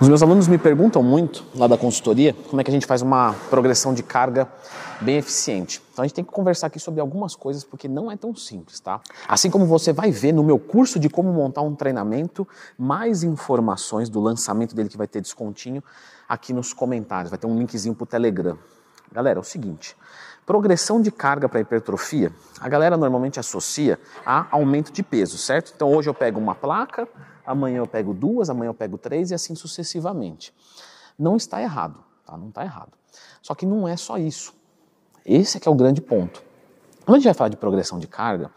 Os meus alunos me perguntam muito lá da consultoria como é que a gente faz uma progressão de carga bem eficiente. Então a gente tem que conversar aqui sobre algumas coisas porque não é tão simples, tá? Assim como você vai ver no meu curso de como montar um treinamento, mais informações do lançamento dele que vai ter descontinho aqui nos comentários, vai ter um linkzinho pro Telegram. Galera, é o seguinte, progressão de carga para hipertrofia, a galera normalmente associa a aumento de peso, certo? Então hoje eu pego uma placa, amanhã eu pego duas, amanhã eu pego três e assim sucessivamente. Não está errado, tá? Não está errado. Só que não é só isso. Esse é que é o grande ponto. Quando a gente vai falar de progressão de carga,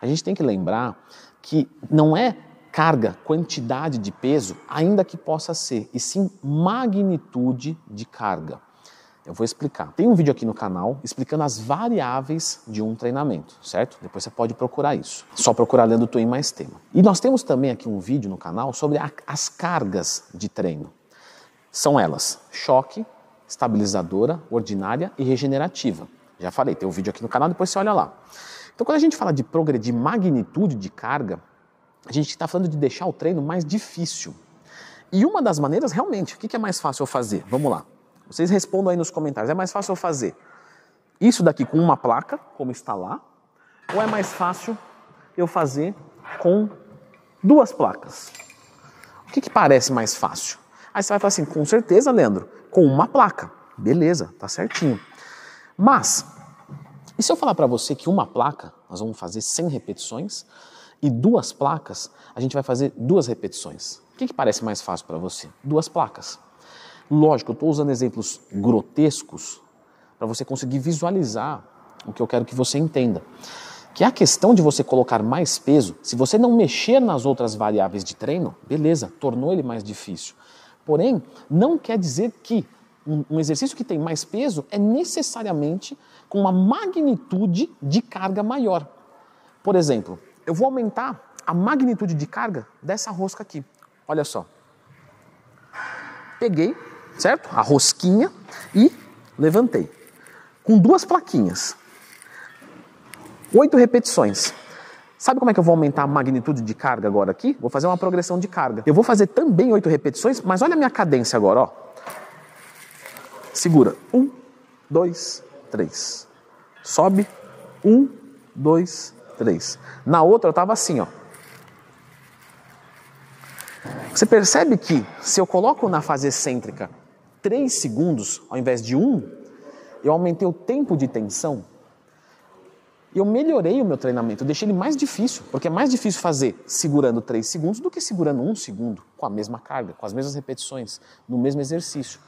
a gente tem que lembrar que não é carga, quantidade de peso, ainda que possa ser, e sim magnitude de carga. Eu vou explicar. Tem um vídeo aqui no canal explicando as variáveis de um treinamento, certo? Depois você pode procurar isso. Só procurar lendo Twin mais tema. E nós temos também aqui um vídeo no canal sobre a, as cargas de treino. São elas: choque, estabilizadora, ordinária e regenerativa. Já falei, tem um vídeo aqui no canal, depois você olha lá. Então, quando a gente fala de progredir magnitude de carga, a gente está falando de deixar o treino mais difícil. E uma das maneiras, realmente, o que é mais fácil eu fazer? Vamos lá. Vocês respondam aí nos comentários. É mais fácil eu fazer isso daqui com uma placa, como está lá, ou é mais fácil eu fazer com duas placas? O que, que parece mais fácil? Aí você vai falar assim, com certeza, Leandro, com uma placa. Beleza, tá certinho. Mas, e se eu falar para você que uma placa, nós vamos fazer 100 repetições, e duas placas, a gente vai fazer duas repetições. O que, que parece mais fácil para você? Duas placas. Lógico, eu estou usando exemplos grotescos para você conseguir visualizar o que eu quero que você entenda. Que a questão de você colocar mais peso, se você não mexer nas outras variáveis de treino, beleza, tornou ele mais difícil. Porém, não quer dizer que um, um exercício que tem mais peso é necessariamente com uma magnitude de carga maior. Por exemplo, eu vou aumentar a magnitude de carga dessa rosca aqui. Olha só. Peguei, certo? A rosquinha e levantei. Com duas plaquinhas. Oito repetições. Sabe como é que eu vou aumentar a magnitude de carga agora aqui? Vou fazer uma progressão de carga. Eu vou fazer também oito repetições, mas olha a minha cadência agora, ó. Segura. Um, dois, três. Sobe. Um, dois, três. Na outra eu estava assim, ó. Você percebe que se eu coloco na fase excêntrica 3 segundos ao invés de 1, eu aumentei o tempo de tensão. E eu melhorei o meu treinamento, eu deixei ele mais difícil, porque é mais difícil fazer segurando 3 segundos do que segurando 1 segundo, com a mesma carga, com as mesmas repetições, no mesmo exercício.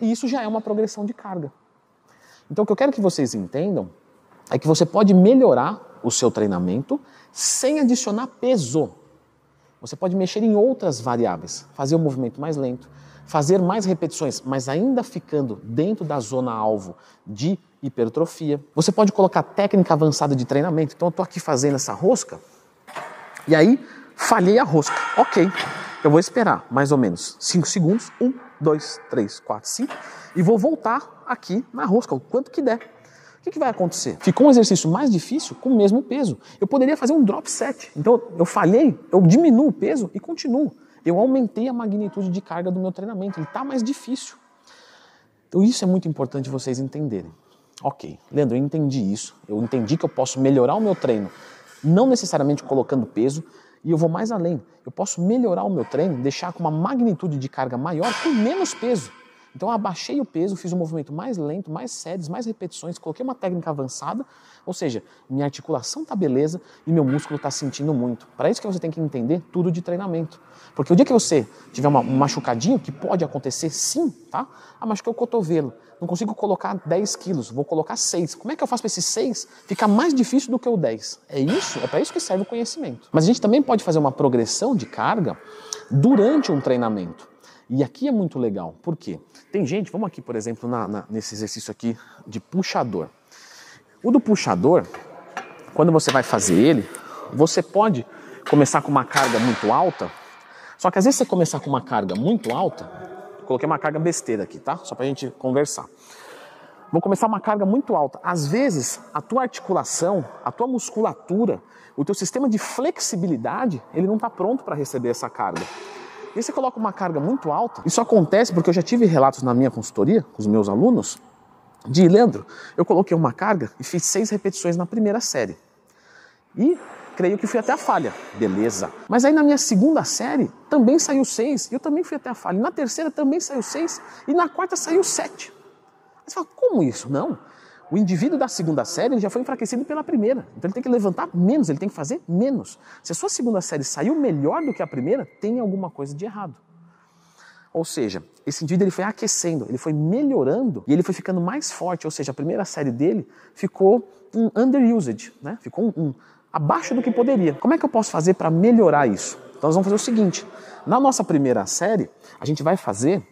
E isso já é uma progressão de carga. Então o que eu quero que vocês entendam é que você pode melhorar o seu treinamento sem adicionar peso. Você pode mexer em outras variáveis, fazer o movimento mais lento, fazer mais repetições, mas ainda ficando dentro da zona alvo de hipertrofia. Você pode colocar técnica avançada de treinamento. Então eu estou aqui fazendo essa rosca e aí falhei a rosca. Ok, eu vou esperar mais ou menos 5 segundos. 1, 2, 3, 4, 5 e vou voltar aqui na rosca, o quanto que der. O que, que, vai acontecer? Ficou um exercício mais difícil com o mesmo peso. Eu poderia fazer um drop set. Então eu falhei, eu diminuo o peso e continuo eu aumentei a magnitude de carga do meu treinamento, ele está mais difícil. Então isso é muito importante vocês entenderem. Ok, Leandro, eu entendi isso, eu entendi que eu posso melhorar o meu treino, não necessariamente colocando peso, e eu vou mais além. Eu posso melhorar o meu treino, deixar com uma magnitude de carga maior com menos peso. Então eu abaixei o peso, fiz um movimento mais lento, mais séries, mais repetições, coloquei uma técnica avançada, ou seja, minha articulação está beleza e meu músculo está sentindo muito. Para isso que você tem que entender tudo de treinamento. Porque o dia que você tiver uma, um machucadinho, que pode acontecer sim, tá? Ah, machuquei o cotovelo, não consigo colocar 10 quilos, vou colocar 6. Como é que eu faço para esses 6 ficar mais difícil do que o 10? É isso, é para isso que serve o conhecimento. Mas a gente também pode fazer uma progressão de carga durante um treinamento. E aqui é muito legal, por quê? Tem gente, vamos aqui, por exemplo, na, na, nesse exercício aqui de puxador. O do puxador, quando você vai fazer ele, você pode começar com uma carga muito alta, só que às vezes você começar com uma carga muito alta, coloquei uma carga besteira aqui, tá? Só pra gente conversar. Vou começar uma carga muito alta. Às vezes, a tua articulação, a tua musculatura, o teu sistema de flexibilidade, ele não está pronto para receber essa carga. E você coloca uma carga muito alta. Isso acontece porque eu já tive relatos na minha consultoria com os meus alunos de Leandro, eu coloquei uma carga e fiz seis repetições na primeira série. E creio que fui até a falha. Beleza. Mas aí na minha segunda série também saiu seis, e eu também fui até a falha. Na terceira também saiu seis, e na quarta saiu sete. Você fala, como isso? Não. O indivíduo da segunda série já foi enfraquecido pela primeira. Então ele tem que levantar menos, ele tem que fazer menos. Se a sua segunda série saiu melhor do que a primeira, tem alguma coisa de errado. Ou seja, esse indivíduo ele foi aquecendo, ele foi melhorando e ele foi ficando mais forte. Ou seja, a primeira série dele ficou um underused, né? ficou um, um, abaixo do que poderia. Como é que eu posso fazer para melhorar isso? Então nós vamos fazer o seguinte: na nossa primeira série, a gente vai fazer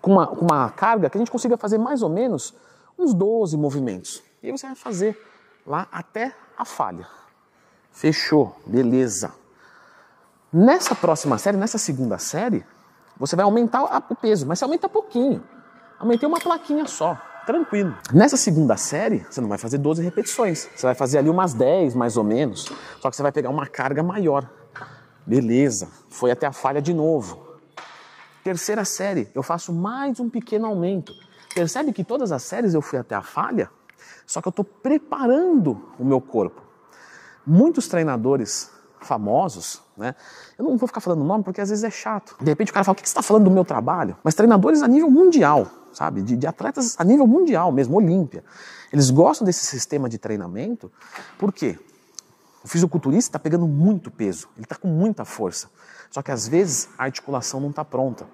com uma, com uma carga que a gente consiga fazer mais ou menos uns 12 movimentos. E você vai fazer lá até a falha. Fechou, beleza. Nessa próxima série, nessa segunda série, você vai aumentar o peso, mas você aumenta pouquinho. Aumentei uma plaquinha só, tranquilo. Nessa segunda série, você não vai fazer 12 repetições. Você vai fazer ali umas 10, mais ou menos. Só que você vai pegar uma carga maior. Beleza, foi até a falha de novo. Terceira série, eu faço mais um pequeno aumento. Percebe que todas as séries eu fui até a falha, só que eu estou preparando o meu corpo. Muitos treinadores famosos, né? Eu não vou ficar falando nome porque às vezes é chato. De repente o cara fala: o que você está falando do meu trabalho? Mas treinadores a nível mundial, sabe? De, de atletas a nível mundial mesmo, Olímpia. Eles gostam desse sistema de treinamento, por quê? O fisiculturista está pegando muito peso, ele está com muita força. Só que às vezes a articulação não está pronta.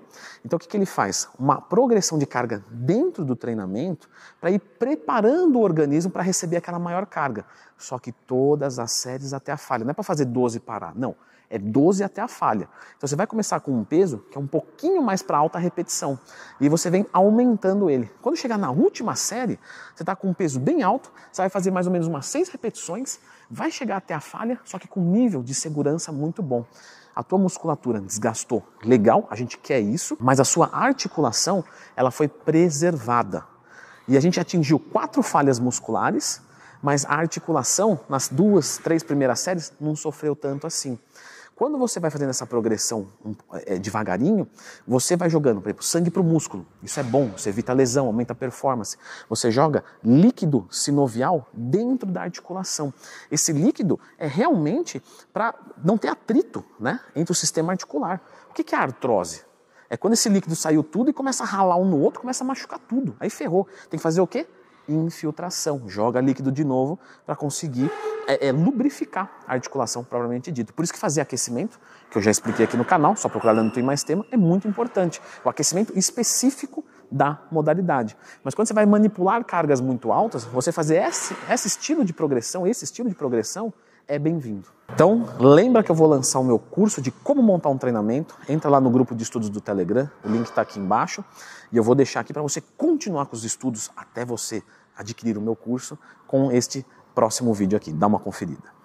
Então o que, que ele faz? Uma progressão de carga dentro do treinamento para ir preparando o organismo para receber aquela maior carga. Só que todas as séries até a falha. Não é para fazer 12 e parar, não. É 12 até a falha. Então você vai começar com um peso que é um pouquinho mais para alta repetição. E você vem aumentando ele. Quando chegar na última série, você está com um peso bem alto, você vai fazer mais ou menos umas 6 repetições, vai chegar até a falha, só que com um nível de segurança muito bom a tua musculatura desgastou, legal, a gente quer isso, mas a sua articulação ela foi preservada. E a gente atingiu quatro falhas musculares, mas a articulação nas duas, três primeiras séries não sofreu tanto assim. Quando você vai fazendo essa progressão é, devagarinho, você vai jogando, por exemplo, sangue para o músculo. Isso é bom, você evita lesão, aumenta a performance. Você joga líquido sinovial dentro da articulação. Esse líquido é realmente para não ter atrito né, entre o sistema articular. O que é artrose? É quando esse líquido saiu tudo e começa a ralar um no outro, começa a machucar tudo. Aí ferrou. Tem que fazer o quê? Infiltração. Joga líquido de novo para conseguir é, é, lubrificar a articulação propriamente dita. Por isso que fazer aquecimento, que eu já expliquei aqui no canal, só procurar não tem mais tema, é muito importante. O aquecimento específico da modalidade. Mas quando você vai manipular cargas muito altas, você fazer esse, esse estilo de progressão, esse estilo de progressão, é bem-vindo. Então, lembra que eu vou lançar o meu curso de como montar um treinamento. Entra lá no grupo de estudos do Telegram, o link está aqui embaixo. E eu vou deixar aqui para você continuar com os estudos até você adquirir o meu curso com este próximo vídeo aqui. Dá uma conferida.